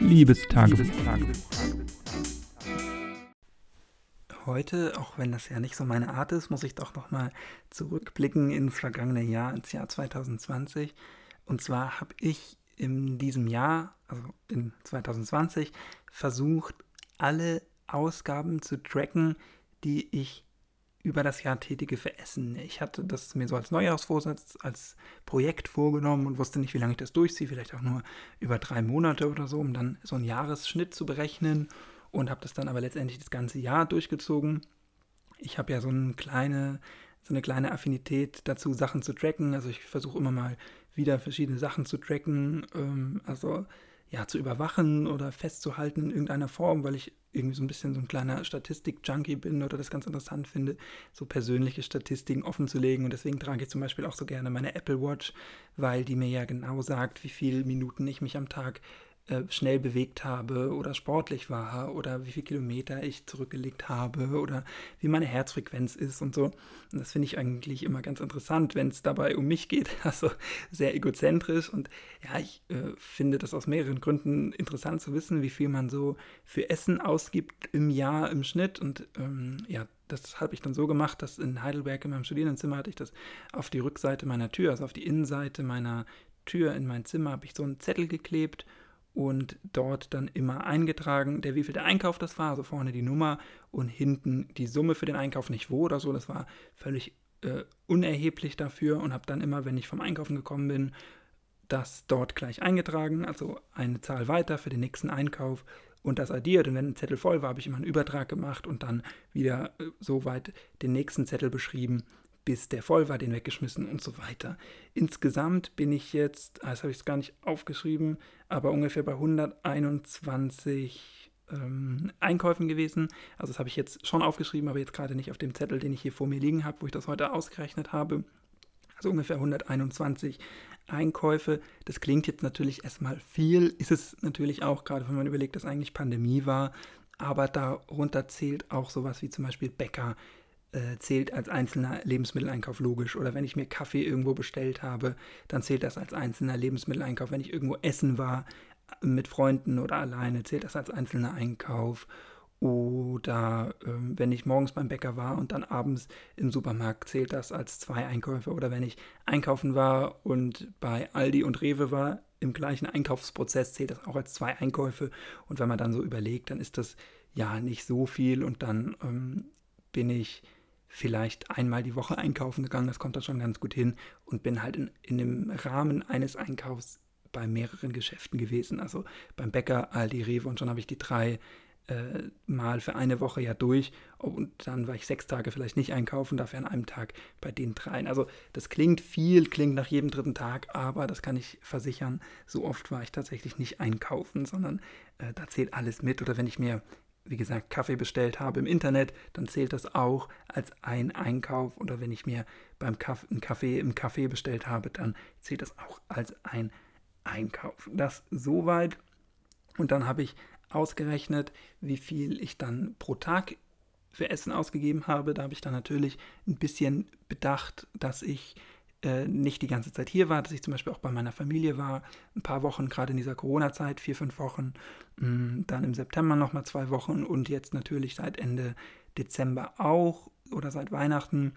Liebestagebuch. Heute, auch wenn das ja nicht so meine Art ist, muss ich doch nochmal zurückblicken ins vergangene Jahr, ins Jahr 2020. Und zwar habe ich in diesem Jahr, also in 2020, versucht, alle Ausgaben zu tracken, die ich über das Jahr tätige für Essen. Ich hatte das mir so als Neujahrsvorsatz, als Projekt vorgenommen und wusste nicht, wie lange ich das durchziehe, vielleicht auch nur über drei Monate oder so, um dann so einen Jahresschnitt zu berechnen und habe das dann aber letztendlich das ganze Jahr durchgezogen. Ich habe ja so eine kleine, so eine kleine Affinität dazu, Sachen zu tracken. Also ich versuche immer mal wieder verschiedene Sachen zu tracken. Ähm, also ja, zu überwachen oder festzuhalten in irgendeiner Form, weil ich irgendwie so ein bisschen so ein kleiner Statistik-Junkie bin oder das ganz interessant finde, so persönliche Statistiken offenzulegen. Und deswegen trage ich zum Beispiel auch so gerne meine Apple Watch, weil die mir ja genau sagt, wie viele Minuten ich mich am Tag äh, schnell bewegt habe oder sportlich war oder wie viele Kilometer ich zurückgelegt habe oder wie meine Herzfrequenz ist und so. Und das finde ich eigentlich immer ganz interessant, wenn es dabei um mich geht. Also sehr egozentrisch und ja, ich äh, finde das aus mehreren Gründen interessant zu wissen, wie viel man so für Essen ausgibt im Jahr im Schnitt und ähm, ja, das habe ich dann so gemacht, dass in Heidelberg in meinem Studierendenzimmer hatte ich das auf die Rückseite meiner Tür, also auf die Innenseite meiner Tür in mein Zimmer, habe ich so einen Zettel geklebt und dort dann immer eingetragen, der wie viel der Einkauf das war, also vorne die Nummer und hinten die Summe für den Einkauf, nicht wo oder so, das war völlig äh, unerheblich dafür und habe dann immer, wenn ich vom Einkaufen gekommen bin, das dort gleich eingetragen, also eine Zahl weiter für den nächsten Einkauf und das addiert. Und wenn ein Zettel voll war, habe ich immer einen Übertrag gemacht und dann wieder äh, so weit den nächsten Zettel beschrieben, bis der voll war, den weggeschmissen und so weiter. Insgesamt bin ich jetzt, ah, das habe ich es gar nicht aufgeschrieben, aber ungefähr bei 121 ähm, Einkäufen gewesen. Also das habe ich jetzt schon aufgeschrieben, aber jetzt gerade nicht auf dem Zettel, den ich hier vor mir liegen habe, wo ich das heute ausgerechnet habe. Also ungefähr 121 Einkäufe. Das klingt jetzt natürlich erstmal viel, ist es natürlich auch, gerade wenn man überlegt, dass eigentlich Pandemie war. Aber darunter zählt auch sowas wie zum Beispiel Bäcker, äh, zählt als einzelner Lebensmitteleinkauf logisch. Oder wenn ich mir Kaffee irgendwo bestellt habe, dann zählt das als einzelner Lebensmitteleinkauf. Wenn ich irgendwo essen war äh, mit Freunden oder alleine, zählt das als einzelner Einkauf. Oder äh, wenn ich morgens beim Bäcker war und dann abends im Supermarkt, zählt das als zwei Einkäufe. Oder wenn ich einkaufen war und bei Aldi und Rewe war, im gleichen Einkaufsprozess zählt das auch als zwei Einkäufe. Und wenn man dann so überlegt, dann ist das ja nicht so viel und dann ähm, bin ich vielleicht einmal die Woche einkaufen gegangen, das kommt da schon ganz gut hin. Und bin halt in, in dem Rahmen eines Einkaufs bei mehreren Geschäften gewesen, also beim Bäcker, Aldi, Rewe und schon habe ich die drei äh, Mal für eine Woche ja durch. Und dann war ich sechs Tage vielleicht nicht einkaufen, dafür an einem Tag bei den dreien. Also das klingt viel, klingt nach jedem dritten Tag, aber das kann ich versichern, so oft war ich tatsächlich nicht einkaufen, sondern äh, da zählt alles mit. Oder wenn ich mir wie gesagt, Kaffee bestellt habe im Internet, dann zählt das auch als ein Einkauf. Oder wenn ich mir beim Kaffee, einen Kaffee im Café bestellt habe, dann zählt das auch als ein Einkauf. Das soweit. Und dann habe ich ausgerechnet, wie viel ich dann pro Tag für Essen ausgegeben habe. Da habe ich dann natürlich ein bisschen bedacht, dass ich äh, nicht die ganze Zeit hier war, dass ich zum Beispiel auch bei meiner Familie war, ein paar Wochen, gerade in dieser Corona-Zeit, vier, fünf Wochen, mm, dann im September nochmal zwei Wochen und jetzt natürlich seit Ende Dezember auch oder seit Weihnachten.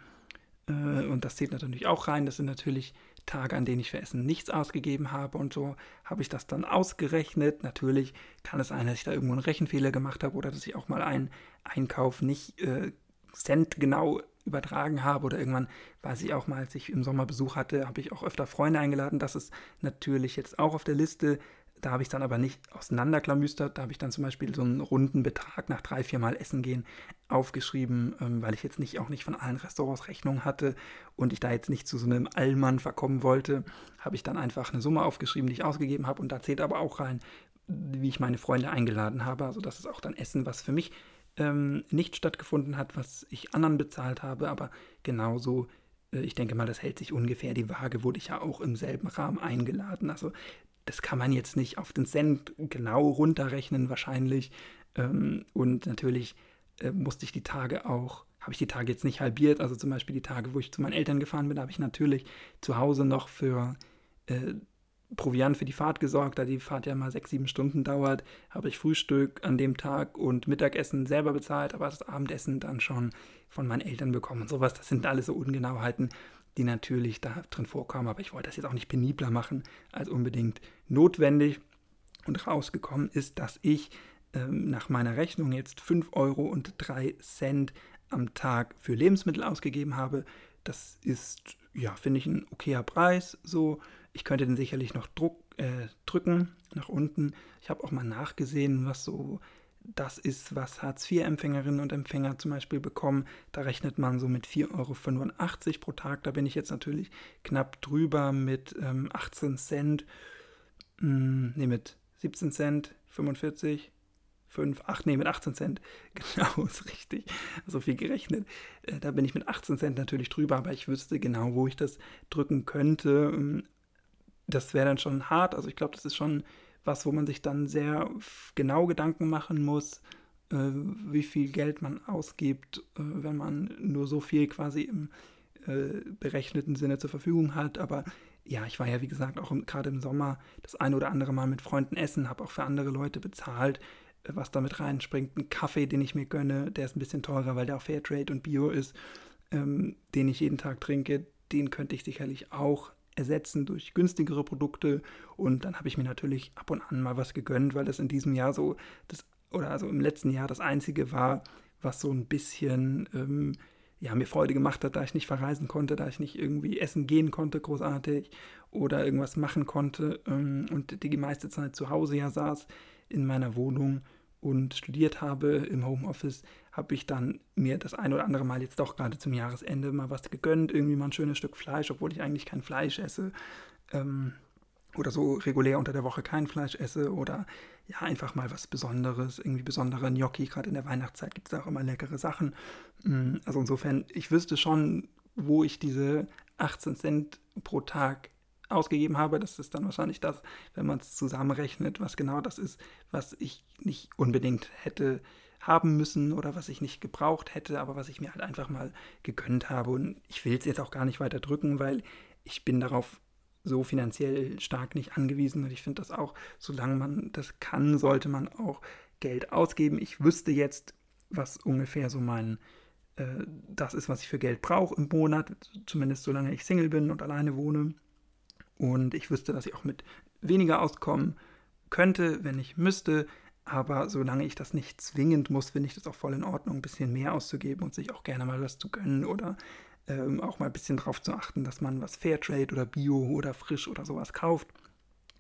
Äh, und das zählt natürlich auch rein. Das sind natürlich Tage, an denen ich für Essen nichts ausgegeben habe und so habe ich das dann ausgerechnet. Natürlich kann es sein, dass ich da irgendwo einen Rechenfehler gemacht habe oder dass ich auch mal einen Einkauf nicht äh, Cent genau übertragen habe oder irgendwann weiß ich auch mal, als ich im Sommer Besuch hatte, habe ich auch öfter Freunde eingeladen. Das ist natürlich jetzt auch auf der Liste. Da habe ich dann aber nicht auseinanderklamüstert. Da habe ich dann zum Beispiel so einen runden Betrag nach drei, vier Mal Essen gehen aufgeschrieben, ähm, weil ich jetzt nicht auch nicht von allen Restaurants Rechnung hatte und ich da jetzt nicht zu so einem Allmann verkommen wollte, habe ich dann einfach eine Summe aufgeschrieben, die ich ausgegeben habe und da zählt aber auch rein, wie ich meine Freunde eingeladen habe. Also das ist auch dann Essen, was für mich ähm, nicht stattgefunden hat, was ich anderen bezahlt habe, aber genauso, äh, ich denke mal, das hält sich ungefähr die Waage, wurde ich ja auch im selben Rahmen eingeladen. Also das kann man jetzt nicht auf den Cent genau runterrechnen wahrscheinlich. Ähm, und natürlich äh, musste ich die Tage auch, habe ich die Tage jetzt nicht halbiert, also zum Beispiel die Tage, wo ich zu meinen Eltern gefahren bin, habe ich natürlich zu Hause noch für äh, Proviant für die Fahrt gesorgt, da die Fahrt ja mal sechs, sieben Stunden dauert, habe ich Frühstück an dem Tag und Mittagessen selber bezahlt, aber das Abendessen dann schon von meinen Eltern bekommen und sowas. Das sind alles so Ungenauheiten, die natürlich da drin vorkommen, aber ich wollte das jetzt auch nicht penibler machen als unbedingt notwendig. Und rausgekommen ist, dass ich ähm, nach meiner Rechnung jetzt 5 Euro und 3 Cent am Tag für Lebensmittel ausgegeben habe. Das ist, ja, finde ich, ein okayer Preis. So, ich könnte den sicherlich noch Druck, äh, drücken nach unten. Ich habe auch mal nachgesehen, was so das ist, was Hartz-IV-Empfängerinnen und Empfänger zum Beispiel bekommen. Da rechnet man so mit 4,85 Euro pro Tag. Da bin ich jetzt natürlich knapp drüber mit ähm, 18 Cent. Hm, ne, mit 17 Cent, 45, 5, 8, nee, mit 18 Cent. Genau, ist richtig. So viel gerechnet. Äh, da bin ich mit 18 Cent natürlich drüber, aber ich wüsste genau, wo ich das drücken könnte. Das wäre dann schon hart. Also ich glaube, das ist schon was, wo man sich dann sehr genau Gedanken machen muss, äh, wie viel Geld man ausgibt, äh, wenn man nur so viel quasi im äh, berechneten Sinne zur Verfügung hat. Aber ja, ich war ja, wie gesagt, auch gerade im Sommer das eine oder andere Mal mit Freunden essen, habe auch für andere Leute bezahlt, äh, was damit reinspringt. Ein Kaffee, den ich mir gönne, der ist ein bisschen teurer, weil der auch Fairtrade und Bio ist, ähm, den ich jeden Tag trinke, den könnte ich sicherlich auch ersetzen durch günstigere Produkte. Und dann habe ich mir natürlich ab und an mal was gegönnt, weil das in diesem Jahr so, das, oder also im letzten Jahr das einzige war, was so ein bisschen ähm, ja, mir Freude gemacht hat, da ich nicht verreisen konnte, da ich nicht irgendwie essen gehen konnte, großartig, oder irgendwas machen konnte ähm, und die meiste Zeit zu Hause ja saß in meiner Wohnung und studiert habe im Homeoffice, habe ich dann mir das ein oder andere Mal jetzt doch gerade zum Jahresende mal was gegönnt, irgendwie mal ein schönes Stück Fleisch, obwohl ich eigentlich kein Fleisch esse. Ähm, oder so regulär unter der Woche kein Fleisch esse oder ja, einfach mal was Besonderes, irgendwie besondere Gnocchi. Gerade in der Weihnachtszeit gibt es auch immer leckere Sachen. Mm, also insofern, ich wüsste schon, wo ich diese 18 Cent pro Tag ausgegeben habe. Das ist dann wahrscheinlich das, wenn man es zusammenrechnet, was genau das ist, was ich nicht unbedingt hätte haben müssen oder was ich nicht gebraucht hätte, aber was ich mir halt einfach mal gegönnt habe. Und ich will es jetzt auch gar nicht weiter drücken, weil ich bin darauf so finanziell stark nicht angewiesen. Und ich finde das auch, solange man das kann, sollte man auch Geld ausgeben. Ich wüsste jetzt, was ungefähr so mein äh, das ist, was ich für Geld brauche im Monat, zumindest solange ich Single bin und alleine wohne. Und ich wüsste, dass ich auch mit weniger auskommen könnte, wenn ich müsste. Aber solange ich das nicht zwingend muss, finde ich das auch voll in Ordnung, ein bisschen mehr auszugeben und sich auch gerne mal was zu gönnen oder ähm, auch mal ein bisschen darauf zu achten, dass man was Fairtrade oder Bio oder frisch oder sowas kauft.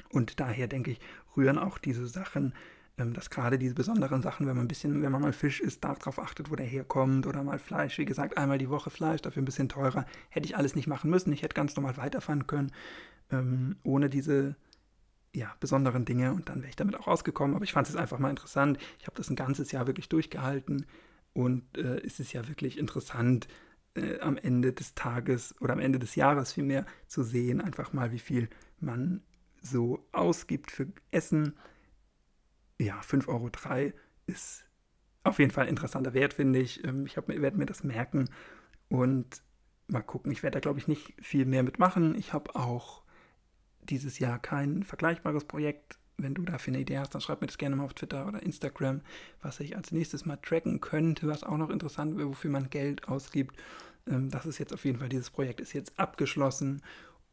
Und daher denke ich, rühren auch diese Sachen, ähm, dass gerade diese besonderen Sachen, wenn man ein bisschen, wenn man mal Fisch isst, darauf achtet, wo der herkommt oder mal Fleisch, wie gesagt, einmal die Woche Fleisch, dafür ein bisschen teurer, hätte ich alles nicht machen müssen. Ich hätte ganz normal weiterfahren können, ähm, ohne diese ja, besonderen Dinge und dann wäre ich damit auch rausgekommen. Aber ich fand es einfach mal interessant. Ich habe das ein ganzes Jahr wirklich durchgehalten und äh, es ist ja wirklich interessant, äh, am Ende des Tages oder am Ende des Jahres vielmehr zu sehen, einfach mal, wie viel man so ausgibt für Essen. Ja, 5,03 Euro ist auf jeden Fall ein interessanter Wert, finde ich. Ähm, ich werde mir das merken und mal gucken. Ich werde da, glaube ich, nicht viel mehr mitmachen. Ich habe auch dieses Jahr kein vergleichbares Projekt. Wenn du dafür eine Idee hast, dann schreib mir das gerne mal auf Twitter oder Instagram, was ich als nächstes mal tracken könnte, was auch noch interessant wäre, wofür man Geld ausgibt. Ähm, das ist jetzt auf jeden Fall, dieses Projekt ist jetzt abgeschlossen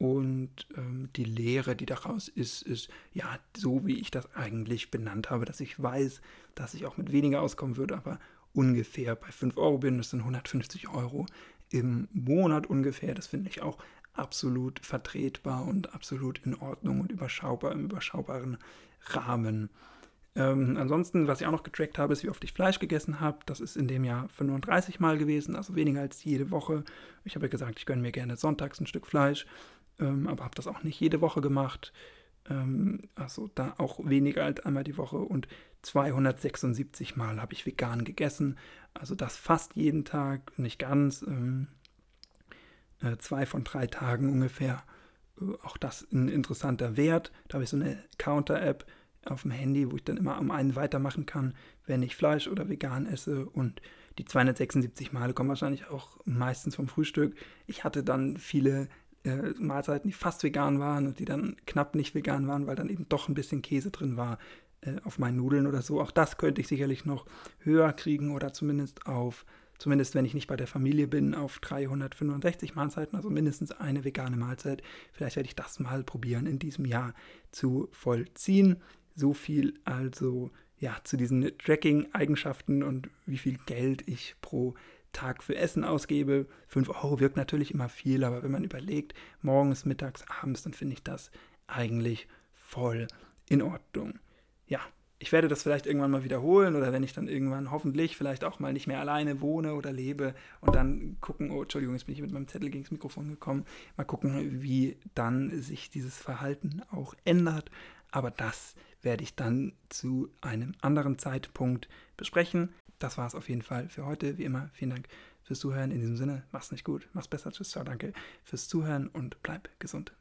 und ähm, die Lehre, die daraus ist, ist ja so, wie ich das eigentlich benannt habe, dass ich weiß, dass ich auch mit weniger auskommen würde, aber ungefähr bei 5 Euro bin. Das sind 150 Euro im Monat ungefähr. Das finde ich auch absolut vertretbar und absolut in Ordnung und überschaubar im überschaubaren Rahmen. Ähm, ansonsten, was ich auch noch getrackt habe, ist, wie oft ich Fleisch gegessen habe. Das ist in dem Jahr 35 Mal gewesen, also weniger als jede Woche. Ich habe ja gesagt, ich gönne mir gerne sonntags ein Stück Fleisch, ähm, aber habe das auch nicht jede Woche gemacht. Ähm, also da auch weniger als einmal die Woche und 276 Mal habe ich vegan gegessen. Also das fast jeden Tag, nicht ganz. Ähm, äh, zwei von drei Tagen ungefähr. Äh, auch das ein interessanter Wert. Da habe ich so eine Counter-App auf dem Handy, wo ich dann immer um einen weitermachen kann, wenn ich Fleisch oder vegan esse. Und die 276 Male kommen wahrscheinlich auch meistens vom Frühstück. Ich hatte dann viele äh, Mahlzeiten, die fast vegan waren und die dann knapp nicht vegan waren, weil dann eben doch ein bisschen Käse drin war äh, auf meinen Nudeln oder so. Auch das könnte ich sicherlich noch höher kriegen oder zumindest auf, zumindest wenn ich nicht bei der Familie bin, auf 365 Mahlzeiten, also mindestens eine vegane Mahlzeit. Vielleicht werde ich das mal probieren in diesem Jahr zu vollziehen. So viel also ja zu diesen Tracking-Eigenschaften und wie viel Geld ich pro Tag für Essen ausgebe. 5 Euro wirkt natürlich immer viel, aber wenn man überlegt, morgens, mittags, abends, dann finde ich das eigentlich voll in Ordnung. Ja, ich werde das vielleicht irgendwann mal wiederholen oder wenn ich dann irgendwann hoffentlich vielleicht auch mal nicht mehr alleine wohne oder lebe und dann gucken, oh Entschuldigung, jetzt bin ich mit meinem Zettel gegen das Mikrofon gekommen, mal gucken, wie dann sich dieses Verhalten auch ändert. Aber das werde ich dann zu einem anderen Zeitpunkt besprechen. Das war es auf jeden Fall für heute. Wie immer, vielen Dank fürs Zuhören. In diesem Sinne, mach's nicht gut, mach's besser. Tschüss, ciao, danke fürs Zuhören und bleib gesund.